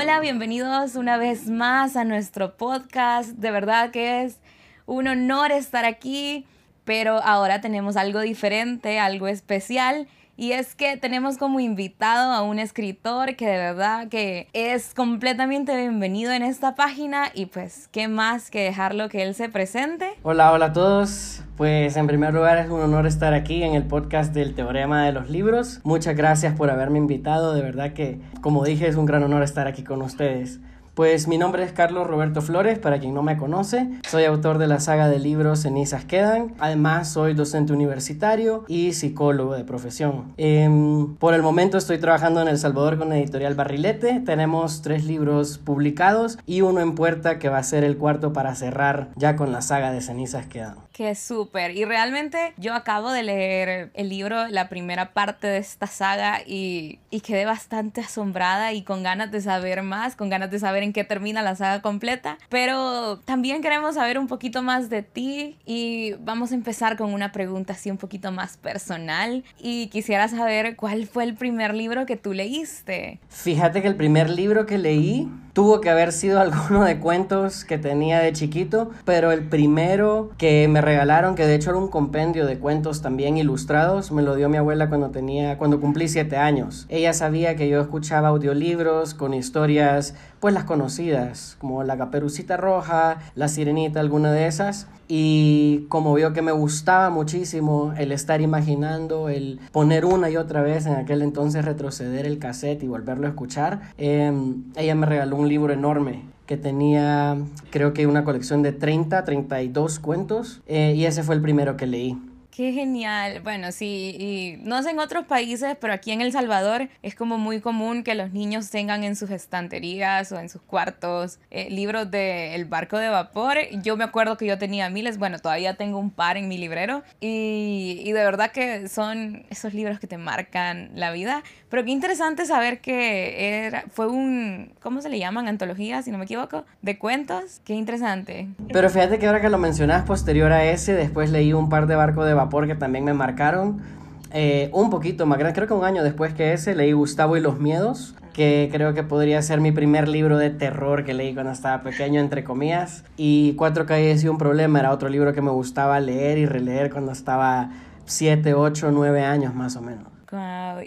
Hola, bienvenidos una vez más a nuestro podcast. De verdad que es un honor estar aquí, pero ahora tenemos algo diferente, algo especial y es que tenemos como invitado a un escritor que de verdad que es completamente bienvenido en esta página y pues qué más que dejarlo que él se presente. Hola, hola a todos. Pues en primer lugar es un honor estar aquí en el podcast del Teorema de los Libros. Muchas gracias por haberme invitado. De verdad que, como dije, es un gran honor estar aquí con ustedes. Pues mi nombre es Carlos Roberto Flores, para quien no me conoce. Soy autor de la saga de libros Cenizas Quedan. Además, soy docente universitario y psicólogo de profesión. Em, por el momento estoy trabajando en El Salvador con Editorial Barrilete. Tenemos tres libros publicados y uno en puerta que va a ser el cuarto para cerrar ya con la saga de Cenizas Quedan. Qué súper. Y realmente yo acabo de leer el libro, la primera parte de esta saga y, y quedé bastante asombrada y con ganas de saber más, con ganas de saber en que termina la saga completa, pero también queremos saber un poquito más de ti y vamos a empezar con una pregunta así un poquito más personal y quisiera saber cuál fue el primer libro que tú leíste. Fíjate que el primer libro que leí tuvo que haber sido alguno de cuentos que tenía de chiquito, pero el primero que me regalaron, que de hecho era un compendio de cuentos también ilustrados, me lo dio mi abuela cuando tenía, cuando cumplí siete años. Ella sabía que yo escuchaba audiolibros con historias, pues las conocidas, como La Caperucita Roja, La Sirenita, alguna de esas. Y como vio que me gustaba muchísimo el estar imaginando, el poner una y otra vez en aquel entonces retroceder el cassette y volverlo a escuchar, em, ella me regaló un libro enorme que tenía creo que una colección de 30, 32 cuentos eh, y ese fue el primero que leí. Qué genial. Bueno, sí, y no sé en otros países, pero aquí en El Salvador es como muy común que los niños tengan en sus estanterías o en sus cuartos eh, libros de El barco de vapor. Yo me acuerdo que yo tenía miles, bueno, todavía tengo un par en mi librero y, y de verdad que son esos libros que te marcan la vida. Pero qué interesante saber que era, fue un, ¿cómo se le llaman? Antología, si no me equivoco, de cuentos. Qué interesante. Pero fíjate que ahora que lo mencionas posterior a ese, después leí un par de barcos de vapor que también me marcaron. Eh, un poquito más grande, creo que un año después que ese, leí Gustavo y los Miedos, que creo que podría ser mi primer libro de terror que leí cuando estaba pequeño, entre comillas. Y Cuatro calles y un problema era otro libro que me gustaba leer y releer cuando estaba 7, 8, 9 años más o menos.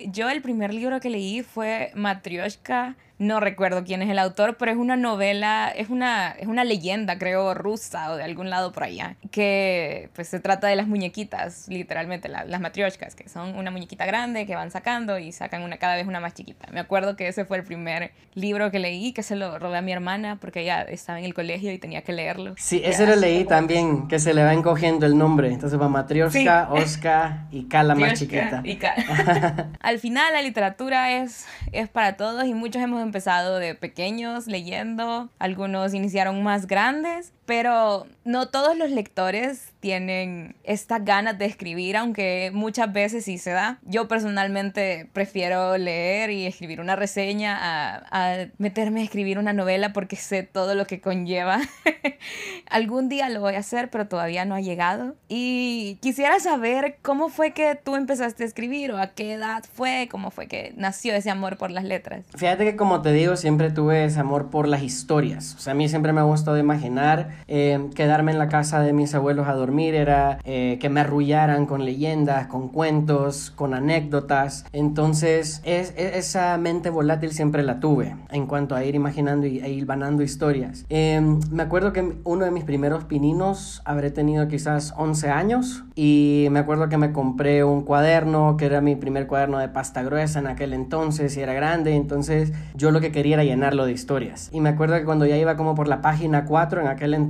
Yo el primer libro que leí fue Matryoshka no recuerdo quién es el autor, pero es una novela, es una, es una leyenda, creo, rusa o de algún lado por allá, que pues se trata de las muñequitas, literalmente, las matrioshkas, que son una muñequita grande que van sacando y sacan una cada vez una más chiquita. Me acuerdo que ese fue el primer libro que leí, que se lo robé a mi hermana porque ella estaba en el colegio y tenía que leerlo. Sí, ese lo leí también, que se le va encogiendo el nombre. Entonces va Matrioshka, Oska y K la más chiquita. Al final la literatura es, es para todos y muchos hemos empezado de pequeños leyendo, algunos iniciaron más grandes, pero no todos los lectores tienen esta ganas de escribir, aunque muchas veces sí se da. Yo personalmente prefiero leer y escribir una reseña a, meterme a escribir una novela porque sé todo lo que conlleva. Algún día lo voy a hacer, pero todavía no ha llegado. Y quisiera saber cómo fue que tú empezaste a escribir o a qué edad fue, cómo fue que nació ese amor por las letras. Fíjate que como te digo, siempre tuve ese amor por las historias. O sea, a mí siempre me ha gustado imaginar, eh, quedarme en la casa de mis abuelos a dormir era eh, que me arrullaran con leyendas, con cuentos, con anécdotas. Entonces, es, esa mente volátil siempre la tuve en cuanto a ir imaginando y, e ir vanando historias. Em, me acuerdo que uno de mis primeros pininos habré tenido quizás 11 años y me acuerdo que me compré un cuaderno que era mi primer cuaderno de pasta gruesa en aquel entonces y era grande. Entonces, yo lo que quería era llenarlo de historias. Y me acuerdo que cuando ya iba como por la página 4 en aquel entonces,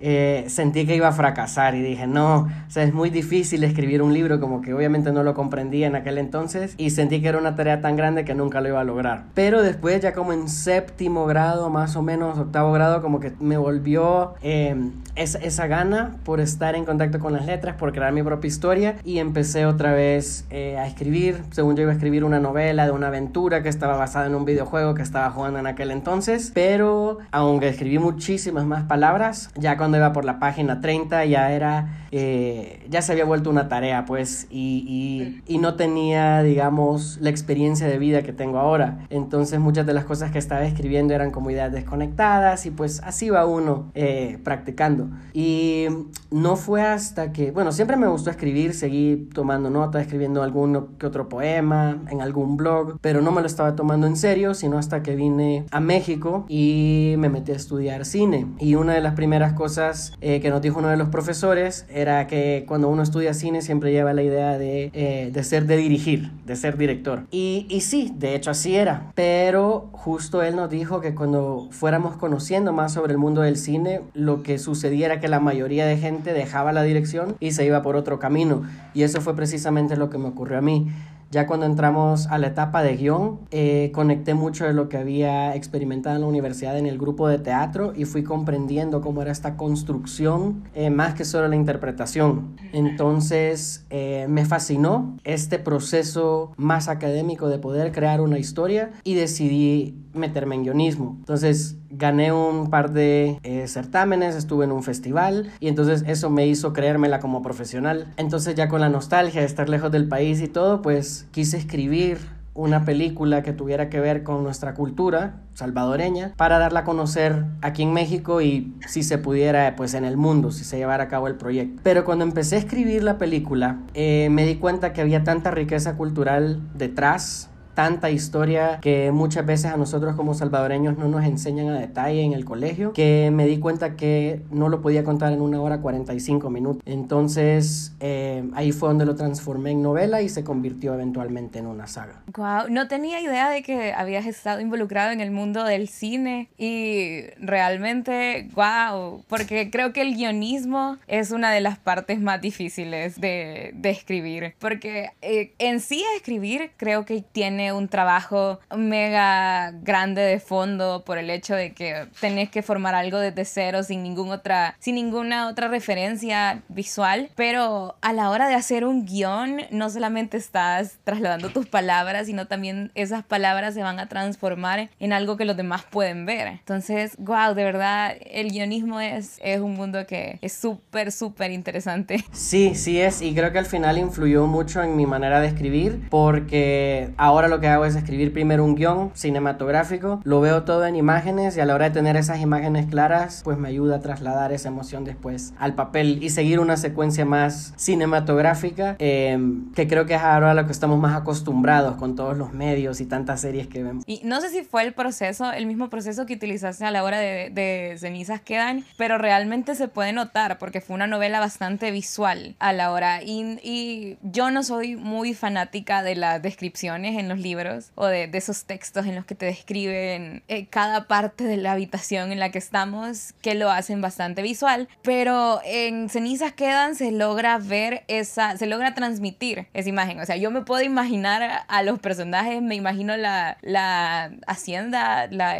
eh, sentí que iba a fracasar y dije, no, o sea, es muy difícil escribir un libro, como que obviamente no lo comprendía en aquel entonces y sentí que era una tarea tan grande que nunca lo iba a lograr. Pero después, ya como en séptimo grado, más o menos, octavo grado, como que me volvió em, esa, esa, gana por estar en contacto con las letras, por crear mi propia historia y empecé otra vez eh, a escribir. Según yo iba a escribir una novela de una aventura que estaba basada en un videojuego que estaba jugando en aquel entonces, pero aunque escribí muchísimas más palabras, Ya cuando iba por la página 30 ya era, eh, ya se había vuelto una tarea, pues, y, y, no tenía, digamos, la experiencia de vida que tengo ahora. Entonces muchas de las cosas que estaba escribiendo eran como ideas desconectadas y pues así va uno eh, practicando. Y no fue hasta que, bueno, siempre me gustó escribir, seguí tomando notas, escribiendo algún que otro poema en algún blog, pero no me lo estaba tomando en serio, sino hasta que vine a México y me metí a estudiar cine. Y una de las primeras cosas eh, que nos dijo uno de los profesores era que cuando uno estudia cine siempre lleva la idea de, eh, de ser de dirigir, de ser director. Y, y sí, de hecho así era, pero justo él nos dijo que cuando fuéramos conociendo más sobre el mundo del cine, lo que sucedía era que la mayoría de gente dejaba la dirección y se iba por otro camino. Y eso fue precisamente lo que me ocurrió a mí. Ya cuando entramos a la etapa de guion, eh, conecté mucho de lo que había experimentado en la universidad en el grupo de teatro y fui comprendiendo cómo era esta construcción eh, más que solo la interpretación. Entonces eh, me fascinó este proceso más académico de poder crear una historia y decidí meterme en guionismo. Entonces gané un par de eh, certámenes, estuve en un festival y entonces eso me hizo creérmela como profesional. Entonces ya con la nostalgia de estar lejos del país y todo, pues quise escribir una película que tuviera que ver con nuestra cultura salvadoreña para darla a conocer aquí en México y si se pudiera pues en el mundo si se llevara a cabo el proyecto pero cuando empecé a escribir la película eh, me di cuenta que había tanta riqueza cultural detrás tanta historia que muchas veces a nosotros como salvadoreños no nos enseñan a detalle en el colegio, que me di cuenta que no lo podía contar en una hora 45 minutos. Entonces eh, ahí fue donde lo transformé en novela y se convirtió eventualmente en una saga. Wow, no tenía idea de que habías estado involucrado en el mundo del cine y realmente, wow, porque creo que el guionismo es una de las partes más difíciles de, de escribir, porque eh, en sí escribir creo que tiene un trabajo mega grande de fondo por el hecho de que tenés que formar algo desde cero sin, ningún otra, sin ninguna otra referencia visual, pero a la hora de hacer un guion no solamente estás trasladando tus palabras, sino también esas palabras se van a transformar en algo que los demás pueden ver. Entonces, wow, de verdad, el guionismo es, es un mundo que es súper, súper interesante. Sí, sí es, y creo que al final influyó mucho en mi manera de escribir, porque ahora lo que hago es escribir primero un guion cinematográfico, lo veo todo en imágenes y a la hora de tener esas imágenes claras, pues me ayuda a trasladar esa emoción después al papel y seguir una secuencia más cinematográfica, em, que creo que es ahora a lo que estamos más acostumbrados con todos los medios y tantas series que vemos. Y no sé si fue el proceso, el mismo proceso que utilizaste a la hora de, de Cenizas Quedan, pero realmente se puede notar porque fue una novela bastante visual a la hora y, y yo no soy muy fanática de las descripciones en los libros o de, esos textos en los que te describen eh, cada parte de la habitación en la que estamos, que lo hacen bastante visual, pero en Cenizas Quedan se logra ver esa, se logra transmitir esa imagen, o sea, yo me puedo imaginar a los personajes, me imagino la, la hacienda, la,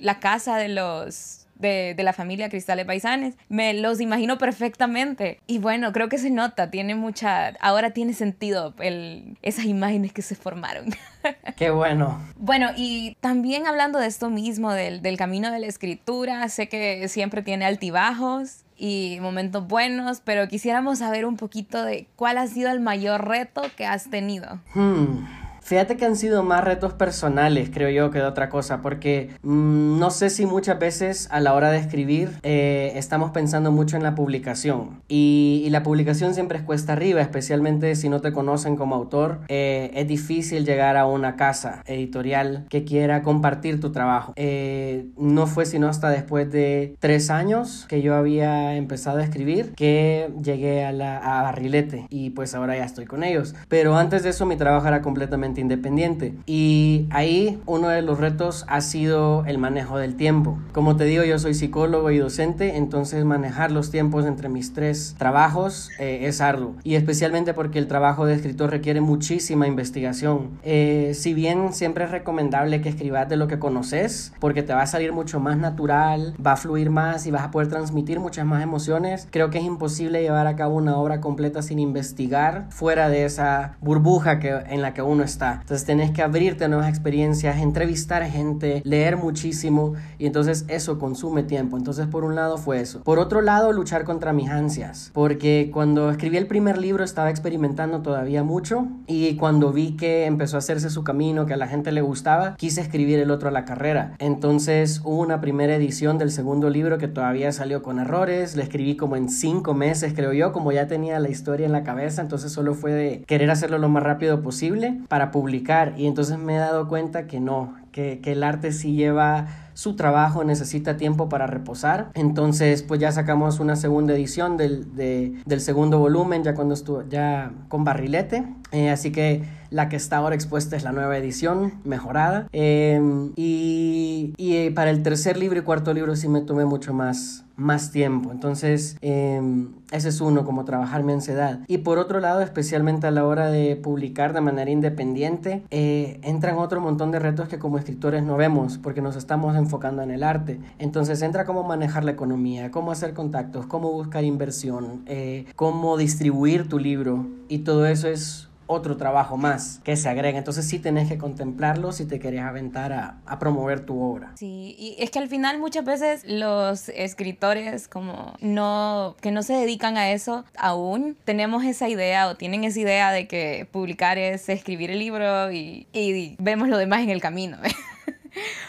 la casa de los de, la familia Cristales Paisanes. Me los imagino perfectamente. Y bueno, creo que se nota, tiene mucha, ahora tiene sentido el, esas imágenes que se formaron. Qué bueno. Bueno, y también hablando de esto mismo, del, del camino de la escritura, sé que siempre tiene altibajos y momentos buenos, pero quisiéramos saber un poquito de cuál ha sido el mayor reto que has tenido. Hmm. Fíjate que han sido más retos personales, creo yo, que de otra cosa, porque mm, no sé si muchas veces a la hora de escribir eh, estamos pensando mucho en la publicación. Y, la publicación siempre es cuesta arriba, especialmente si no te conocen como autor. Eh, es difícil llegar a una casa editorial que quiera compartir tu trabajo. Eh, no fue sino hasta después de tres años que yo había empezado a escribir que llegué a, la, a Barrilete y pues ahora ya estoy con ellos. Pero antes de eso mi trabajo era completamente independiente. Y ahí uno de los retos ha sido el manejo del tiempo. Como te digo, yo soy psicólogo y docente, entonces manejar los tiempos entre mis tres trabajos eh, es arduo. Y especialmente porque el trabajo de escritor requiere muchísima investigación. Eh, si bien siempre es recomendable que escribas de lo que conoces, porque te va a salir mucho más natural, va a fluir más y vas a poder transmitir muchas más emociones, creo que es imposible llevar a cabo una obra completa sin investigar fuera de esa burbuja que, en la que uno está está. Entonces tenés que abrirte a nuevas experiencias, entrevistar gente, leer muchísimo y entonces eso consume tiempo. Entonces por un lado fue eso. Por otro lado, luchar contra mis ansias, porque cuando escribí el primer libro estaba experimentando todavía mucho y cuando vi que empezó a hacerse su camino, que a la gente le gustaba, quise escribir el otro a la carrera. Entonces hubo una primera edición del segundo libro que todavía salió con errores, le escribí como en cinco meses creo yo, como ya tenía la historia en la cabeza, entonces solo fue de querer hacerlo lo más rápido posible para publicar y entonces me he dado cuenta que no, que, que el arte sí lleva su trabajo necesita tiempo para reposar. Entonces, pues ya sacamos una segunda edición del, del segundo volumen, ya cuando estuvo, ya con barrilete. Eh, así que la que está ahora expuesta es la nueva edición, mejorada. Em, y, y eh, para el tercer libro y cuarto libro sí me tomé mucho más, más tiempo. Entonces, em, ese es uno, como trabajar mi ansiedad. Y por otro lado, especialmente a la hora de publicar de manera independiente, eh, entran otro montón de retos que como escritores no vemos, porque nos estamos enfocando en el arte. Entonces entra cómo manejar la economía, cómo hacer contactos, cómo buscar inversión, eh, cómo distribuir tu libro. Y todo eso es otro trabajo más que se agrega. Entonces sí tenés que contemplarlo si te querés aventar a, a, promover tu obra. Sí, y es que al final muchas veces los escritores como no, que no se dedican a eso aún, tenemos esa idea o tienen esa idea de que publicar es escribir el libro y, y vemos lo demás en el camino.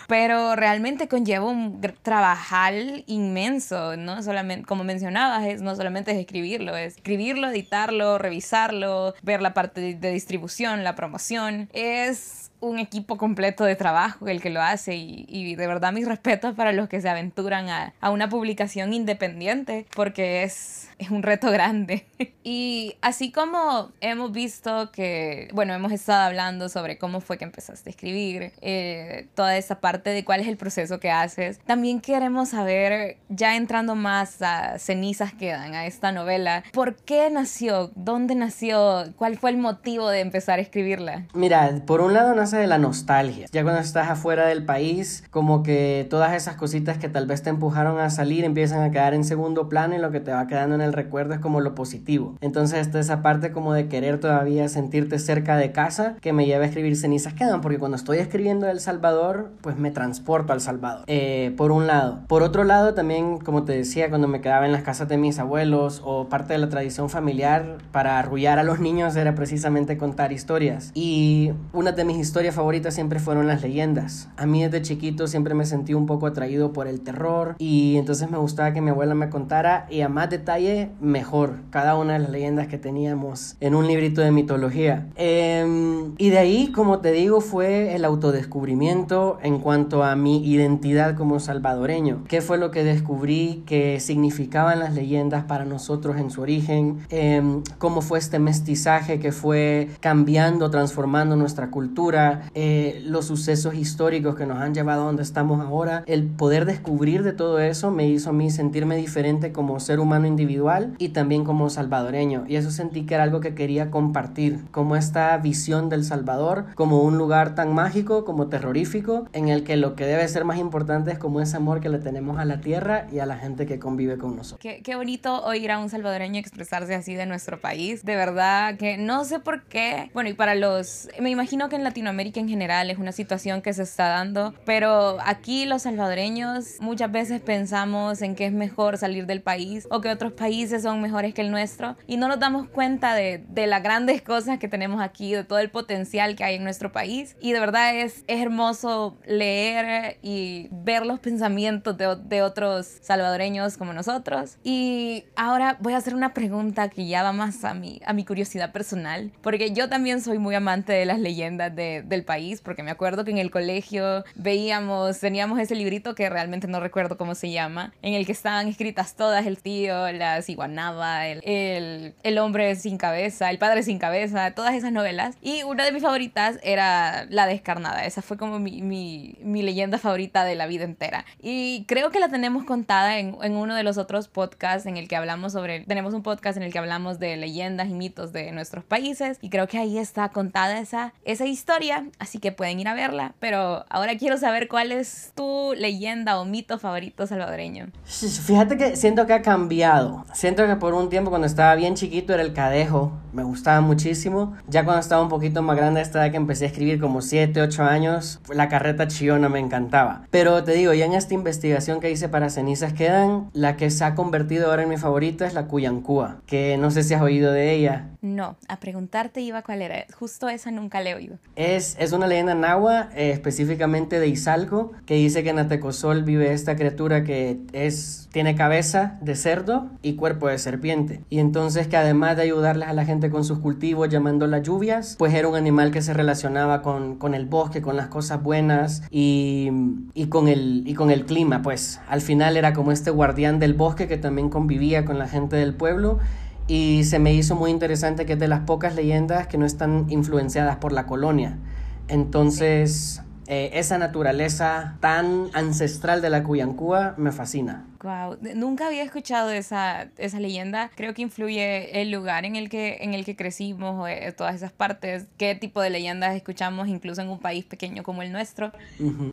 Pero realmente conlleva un trabajar inmenso, ¿no? Solamente, como mencionabas, es, no solamente es escribirlo, es escribirlo, editarlo, revisarlo, ver la parte de distribución, la promoción. Es un equipo completo de trabajo el que lo hace y, y de verdad mis respetos para los que se aventuran a, a una publicación independiente porque es, es un reto grande. y así como hemos visto que, bueno, hemos estado hablando sobre cómo fue que empezaste a escribir, eh, toda esa parte de cuál es el proceso que haces, también queremos saber, ya entrando más a cenizas quedan, a esta novela, ¿por qué nació? ¿Dónde nació? ¿Cuál fue el motivo de empezar a escribirla? Mira, por un lado nace de la nostalgia. Ya cuando estás afuera del país, como que todas esas cositas que tal vez te empujaron a salir empiezan a quedar en segundo plano y lo que te va quedando en el recuerdo es como lo positivo. Entonces está esa parte como de querer todavía sentirte cerca de casa que me lleva a escribir cenizas quedan, porque cuando estoy escribiendo El Salvador, pues me transporto al Salvador. Eh, por un lado. Por otro lado, también, como te decía, cuando me quedaba en las casas de mis abuelos o parte de la tradición familiar para arrullar a los niños era precisamente contar historias. Y una de mis historias favoritas siempre fueron las leyendas. A mí desde chiquito siempre me sentí un poco atraído por el terror y entonces me gustaba que mi abuela me contara y a más detalle mejor cada una de las leyendas que teníamos en un librito de mitología. Eh, y de ahí, como te digo, fue el autodescubrimiento en cuanto a mi identidad como salvadoreño. ¿Qué fue lo que descubrí que significaban las leyendas para nosotros en su origen? Eh, ¿Cómo fue este mestizaje que fue cambiando, transformando nuestra cultura? Eh, los sucesos históricos que nos han llevado a donde estamos ahora, el poder descubrir de todo eso me hizo a mí sentirme diferente como ser humano individual y también como salvadoreño. Y eso sentí que era algo que quería compartir, como esta visión del Salvador, como un lugar tan mágico, como terrorífico, en el que lo que debe ser más importante es como ese amor que le tenemos a la tierra y a la gente que convive con nosotros. Qué, qué bonito oír a un salvadoreño expresarse así de nuestro país. De verdad que no sé por qué. Bueno, y para los... Me imagino que en Latinoamérica en general es una situación que se está dando, pero aquí los salvadoreños muchas veces pensamos en que es mejor salir del país o que otros países son mejores que el nuestro y no nos damos cuenta de, de las grandes cosas que tenemos aquí, de todo el potencial que hay en nuestro país y de verdad es, es hermoso leer y ver los pensamientos de, de otros salvadoreños como nosotros. Y ahora voy a hacer una pregunta que ya va más a mi, a mi curiosidad personal, porque yo también soy muy amante de las leyendas de, del país, porque me acuerdo que en el colegio veíamos, teníamos ese librito que realmente no recuerdo cómo se llama, en el que estaban escritas todas, el tío, la ciguanaba, el, el, el hombre sin cabeza, el padre sin cabeza, todas esas novelas. Y una de mis favoritas era La Descarnada, esa fue como mi, mi, mi leyenda favorita de la vida entera. Y creo que la tenemos contada en, en uno de los otros podcasts en el que hablamos sobre, tenemos un podcast en el que hablamos de leyendas y mitos de nuestros países y creo que ahí está contada esa, esa historia ella, así que pueden ir a verla. Pero ahora quiero saber cuál es tu leyenda o mito favorito salvadoreño. Fíjate que siento que ha cambiado. Siento que por un tiempo cuando estaba bien chiquito era el cadejo. Me gustaba muchísimo. Ya cuando estaba un poquito más grande, esta vez que empecé a escribir como 7, 8 años, la carreta chiona me encantaba. Pero te digo, ya en esta investigación que hice para Cenizas Quedan, la que se ha convertido ahora en mi favorita es la Cuyancúa, que no sé si has oído de ella. No, a preguntarte iba cuál era. Justo esa nunca le he oído. Es, es una leyenda nahua, eh, específicamente de Izalco, que dice que en Atecosol vive esta criatura que es, tiene cabeza de cerdo y cuerpo de serpiente. Y entonces que además de ayudarles a la gente con sus cultivos llamando las lluvias, pues era un animal que se relacionaba con, con el bosque, con las cosas buenas y, y, con el, y con el clima. Pues al final era como este guardián del bosque que también convivía con la gente del pueblo y se me hizo muy interesante que es de las pocas leyendas que no están influenciadas por la colonia. Entonces, eh, esa naturaleza tan ancestral de la Cuyancúa me fascina. Wow, nunca había escuchado esa, esa leyenda. Creo que influye el lugar en el que, en el que crecimos, eh, todas esas partes, qué tipo de leyendas escuchamos, incluso en un país pequeño como el nuestro.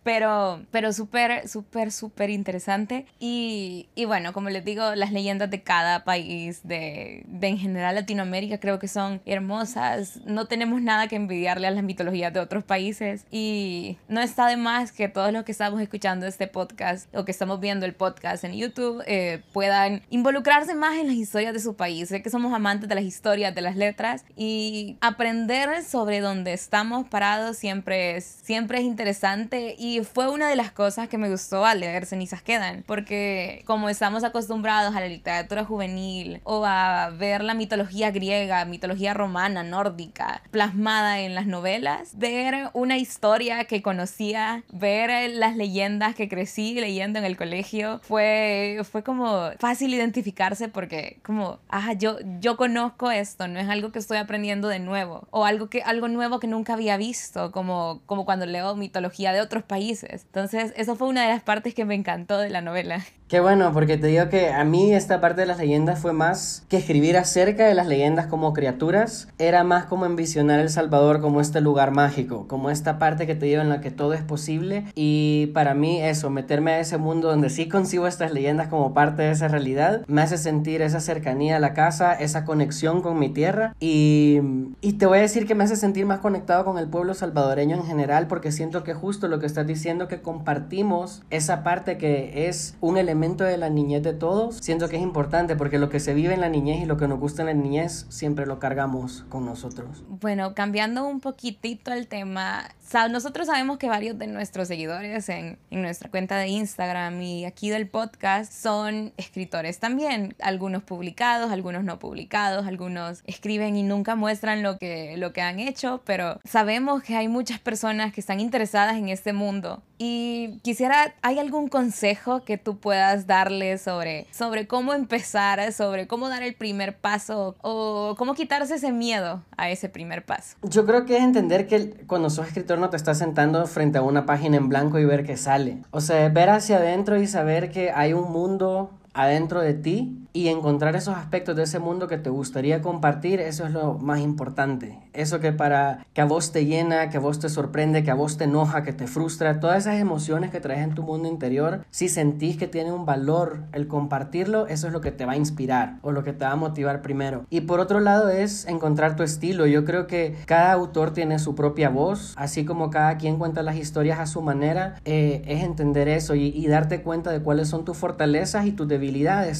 Pero, pero súper, súper, súper interesante. Y, y, bueno, como les digo, las leyendas de cada país, de, de en general Latinoamérica, creo que son hermosas. No tenemos nada que envidiarle a las mitologías de otros países. Y no está de más que todos los que estamos escuchando este podcast o que estamos viendo el podcast en YouTube eh, puedan involucrarse más en las historias de su país. Sé que somos amantes de las historias, de las letras y aprender sobre dónde estamos parados siempre es, siempre es interesante y fue una de las cosas que me gustó al leer Cenizas Quedan, porque como estamos acostumbrados a la literatura juvenil o a ver la mitología griega, mitología romana, nórdica, plasmada en las novelas, ver una historia que conocía, ver las leyendas que crecí leyendo en el colegio, fue fue, como fácil identificarse porque como, ajá, yo, yo conozco esto, no es algo que estoy aprendiendo de nuevo o algo, que, algo nuevo que nunca había visto, como, como cuando leo mitología de otros países. Entonces, eso fue una de las partes que me encantó de la novela. Qué bueno, porque te digo que a mí esta parte de las leyendas fue más que escribir acerca de las leyendas como criaturas, era más como envisionar El Salvador como este lugar mágico, como esta parte que te digo en la que todo es posible. Y para mí eso, meterme a ese mundo donde sí consigo estas leyendas como parte de esa realidad, me hace sentir esa cercanía a la casa, esa conexión con mi tierra. Y, y te voy a decir que me hace sentir más conectado con el pueblo salvadoreño en general porque siento que justo lo que estás diciendo que compartimos esa parte que es un elemento de la niñez de todos, siento que es importante porque lo que se vive en la niñez y lo que nos gusta en la niñez siempre lo cargamos con nosotros. Bueno, cambiando un poquitito el tema, nosotros sabemos que varios de nuestros seguidores en, en nuestra cuenta de Instagram y aquí del podcast son escritores también, algunos publicados, algunos no publicados, algunos escriben y nunca muestran lo que, lo que han hecho, pero sabemos que hay muchas personas que están interesadas en este mundo y quisiera, ¿hay algún consejo que tú puedas darle sobre, sobre cómo empezar, sobre cómo dar el primer paso o cómo quitarse ese miedo a ese primer paso? Yo creo que es entender que cuando sos escritor no te estás sentando frente a una página en blanco y ver qué sale. O sea, ver hacia adentro y saber que hay un mundo adentro de ti y encontrar esos aspectos de ese mundo que te gustaría compartir, eso es lo más importante. Eso que para que a vos te llena, que a vos te sorprende, que a vos te enoja, que te frustra, todas esas emociones que traes en tu mundo interior, si sentís que tiene un valor el compartirlo, eso es lo que te va a inspirar o lo que te va a motivar primero. Y por otro lado es encontrar tu estilo. Yo creo que cada autor tiene su propia voz, así como cada quien cuenta las historias a su manera, eh, es entender eso y, y, darte cuenta de cuáles son tus fortalezas y tus debilidades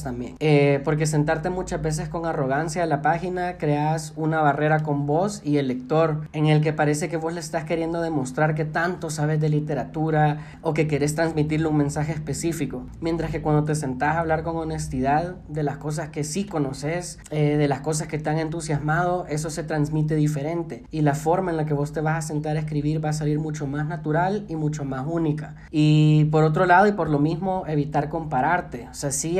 también. Eh, eh, porque sentarte muchas veces con arrogancia a la página creas una barrera con vos y el lector en el que parece que vos le estás queriendo demostrar que tanto sabes de literatura o que querés transmitirle un mensaje específico. Mientras que cuando te sentás a hablar con honestidad de las cosas que sí conoces, eh, de las cosas que te han entusiasmado, eso se transmite diferente y la forma en la que vos te vas a sentar a escribir va a salir mucho más natural y mucho más única. Y por otro lado y por lo mismo evitar compararte. O sea, sí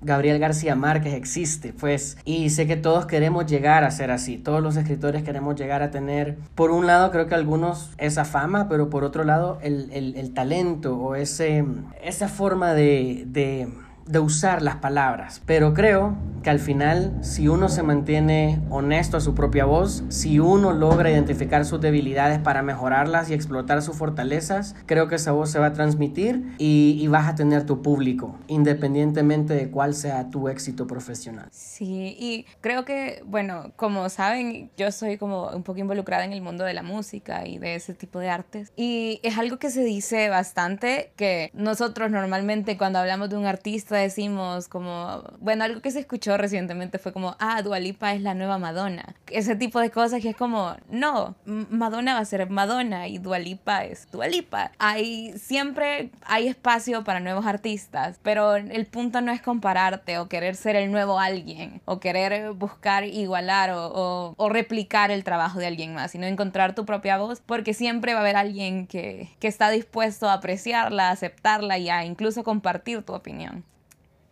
Gabriel García Márquez existe, pues, y sé que todos queremos llegar a ser así, todos los escritores queremos llegar a tener, por un lado creo que algunos esa fama, pero por otro lado el, el, talento o ese, esa forma de de usar las palabras. Pero creo que al final, si uno se mantiene honesto a su propia voz, si uno logra identificar sus debilidades para mejorarlas y explotar sus fortalezas, creo que esa voz se va a transmitir y, y vas a tener tu público, independientemente de cuál sea tu éxito profesional. Sí, y creo que, bueno, como saben, yo soy como un poco involucrada en el mundo de la música y de ese tipo de artes. Y es algo que se dice bastante, que nosotros normalmente cuando hablamos de un artista decimos como, bueno, algo que se escuchó recientemente fue como, ah, Dualipa es la nueva Madonna. Ese tipo de cosas que es como, no, Madonna va a ser Madonna y Dualipa es Dualipa. Hay siempre hay espacio para nuevos artistas, pero el punto no es compararte o querer ser el nuevo alguien o querer buscar igualar o, o, replicar el trabajo de alguien más, sino encontrar tu propia voz, porque siempre va a haber alguien que, que está dispuesto a apreciarla, aceptarla y a incluso compartir tu opinión.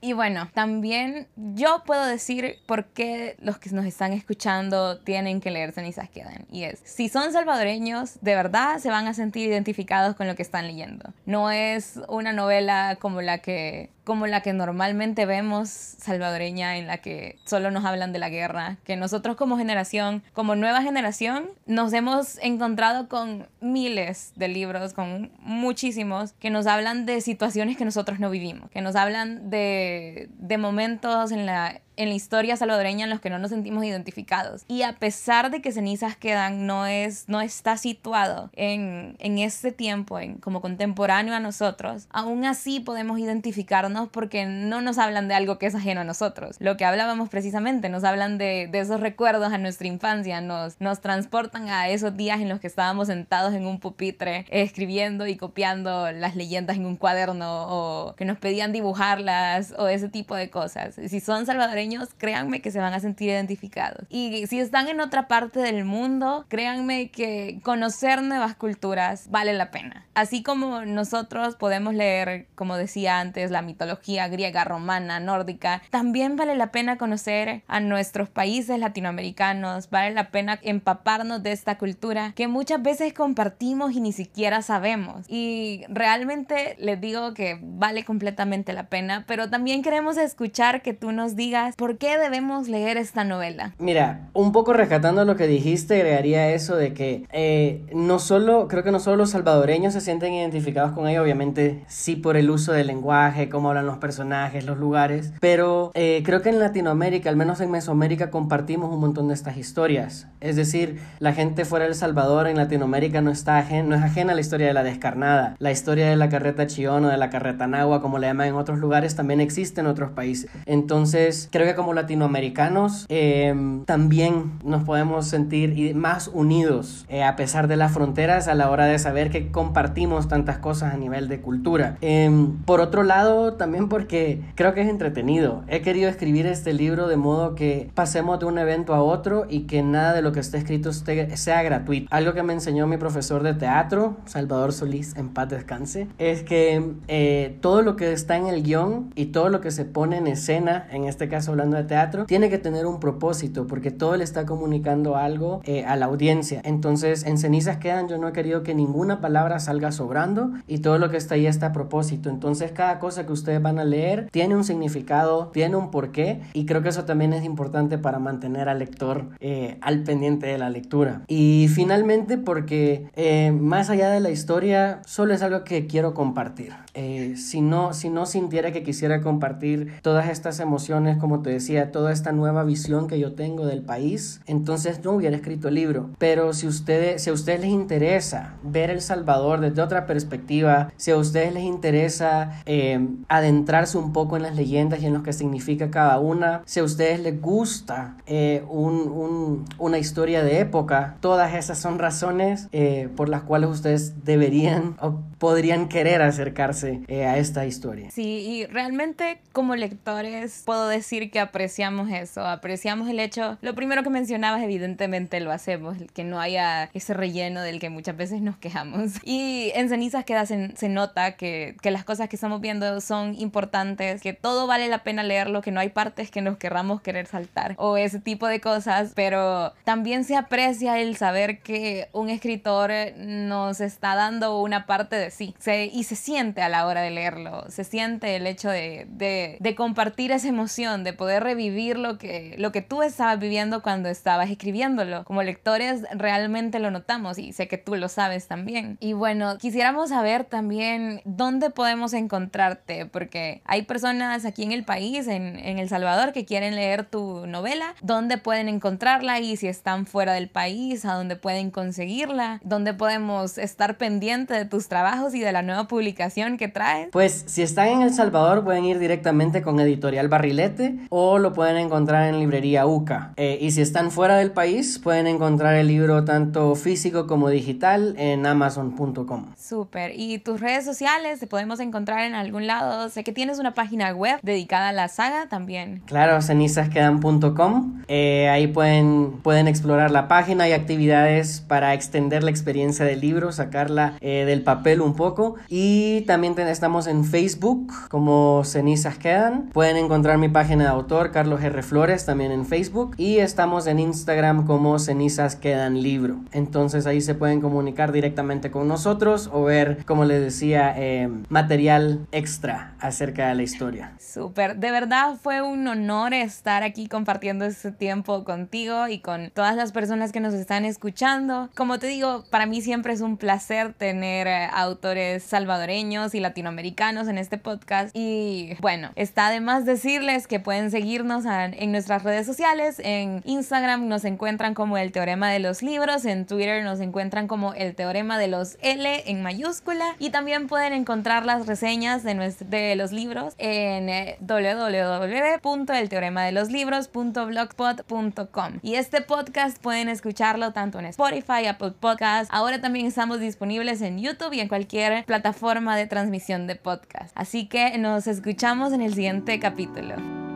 Y bueno, también yo puedo decir por qué los que nos están escuchando tienen que leer Cenizas Quedan. Y es, si son salvadoreños, de verdad se van a sentir identificados con lo que están leyendo. No es una novela como la que como la que normalmente vemos salvadoreña, en la que solo nos hablan de la guerra, que nosotros como generación, como nueva generación, nos hemos encontrado con miles de libros, con muchísimos, que nos hablan de situaciones que nosotros no vivimos, que nos hablan de, de momentos en la en la historia salvadoreña en los que no nos sentimos identificados. Y a pesar de que Cenizas Quedan no, es, no está situado en, en este tiempo, en, como contemporáneo a nosotros, aún así podemos identificarnos porque no nos hablan de algo que es ajeno a nosotros. Lo que hablábamos precisamente, nos hablan de, de esos recuerdos a nuestra infancia, nos, nos transportan a esos días en los que estábamos sentados en un pupitre escribiendo y copiando las leyendas en un cuaderno o que nos pedían dibujarlas o ese tipo de cosas. Si son salvadoreños, créanme que se van a sentir identificados. Y si están en otra parte del mundo, créanme que conocer nuevas culturas vale la pena. Así como nosotros podemos leer, como decía antes, la mitología griega, romana, nórdica, también vale la pena conocer a nuestros países latinoamericanos, vale la pena empaparnos de esta cultura que muchas veces compartimos y ni siquiera sabemos. Y realmente les digo que vale completamente la pena, pero también queremos escuchar que tú nos digas ¿Por qué debemos leer esta novela? Mira, un poco rescatando lo que dijiste, agregaría eso de que eh, no solo, creo que no solo los salvadoreños se sienten identificados con ella, obviamente sí por el uso del lenguaje, cómo hablan los personajes, los lugares, pero eh, creo que en Latinoamérica, al menos en Mesoamérica, compartimos un montón de estas historias. Es decir, la gente fuera del Salvador en Latinoamérica no, está no es ajena a la historia de la descarnada. La historia de la carreta Chillón o de la carreta Nagua, como le llaman en otros lugares, también existe en otros países. Entonces, creo que como latinoamericanos em, también nos podemos sentir más unidos eh, a pesar de las fronteras a la hora de saber que compartimos tantas cosas a nivel de cultura. Em, por otro lado, también porque creo que es entretenido. He querido escribir este libro de modo que pasemos de un evento a otro y que nada de lo que esté escrito sea gratuito. Algo que me enseñó mi profesor de teatro, Salvador Solís, en paz descanse, es que eh, todo lo que está en el guion y todo lo que se pone en escena, en este caso hablando de teatro, tiene que tener un propósito porque todo le está comunicando algo eh, a la audiencia. Entonces, en cenizas quedan, yo no he querido que ninguna palabra salga sobrando y todo lo que está ahí está a propósito. Entonces, cada cosa que ustedes van a leer tiene un significado, tiene un porqué y creo que eso también es importante para mantener al lector eh, al pendiente de la lectura. Y finalmente, porque eh, más allá de la historia, solo es algo que quiero compartir. si, no, si no sintiera que quisiera compartir todas estas emociones, como te decía, toda esta nueva visión que yo tengo del país, entonces no hubiera escrito el libro. Pero si, ustedes, si a ustedes les interesa ver El Salvador desde otra perspectiva, si a ustedes les interesa eh, adentrarse un poco en las leyendas y en lo que significa cada una, si a ustedes les gusta eh, un, una historia de época, todas esas son razones eh, por las cuales ustedes deberían o podrían querer acercarse a esta historia. Sí, y realmente como lectores puedo decir que apreciamos eso, apreciamos el hecho, lo primero que mencionabas evidentemente lo hacemos, que no haya ese relleno del que muchas veces nos quejamos. Y en cenizas queda se, se nota que, que las cosas que estamos viendo son importantes, que todo vale la pena leerlo, que no hay partes que nos querramos querer saltar o ese tipo de cosas, pero también se aprecia el saber que un escritor nos está dando una parte de sí se, y se siente a la hora de leerlo, se siente el hecho de, de, de compartir esa emoción, de poder revivir lo que, lo que tú estabas viviendo cuando estabas escribiéndolo. Como lectores realmente lo notamos y sé que tú lo sabes también. Y bueno, quisiéramos saber también dónde podemos encontrarte, porque hay personas aquí en el país, en, en El Salvador, que quieren leer tu novela, dónde pueden encontrarla y si están fuera del país, a dónde pueden conseguirla, dónde podemos estar pendiente de tus trabajos y de la nueva publicación que traes. Pues si están en El Salvador pueden ir directamente con Editorial Barrilete o lo pueden encontrar en librería UCA. Eh, y si están fuera del país pueden encontrar el libro tanto físico como digital en amazon.com. Súper. ¿Y tus redes sociales te podemos encontrar en algún lado? Sé que tienes una página web dedicada a la saga también. Claro, cenizasquedan.com. Eh, ahí pueden, pueden explorar la página y actividades para extender la experiencia del libro, sacarla eh, del papel un poco. Y también estamos en Facebook como Cenizas Quedan. Pueden encontrar mi página de autor, Carlos R. Flores, también en Facebook. Y estamos en Instagram como Cenizas Quedan Libro. Entonces ahí se pueden comunicar directamente con nosotros o ver, como les decía, eh, material extra acerca de la historia. Súper. De verdad fue un honor estar aquí compartiendo este tiempo contigo y con todas las personas que nos están escuchando. Como te digo, para mí siempre es un placer tener eh, autores salvadoreños y latinoamericanos en este podcast. Y bueno, está además decirles que pueden seguirnos en nuestras redes sociales. En Instagram nos encuentran como el Teorema de los Libros. En Twitter nos encuentran como el Teorema de los L en mayúscula. Y también pueden encontrar las reseñas de, de los libros en eh, www.elteoremadeloslibros.blogspot.com. Y este podcast pueden escucharlo tanto en Spotify, Apple Podcasts. Ahora también estamos disponibles en YouTube y en cualquier plataforma de transmisión de podcast. Así que nos escuchamos en el siguiente capítulo.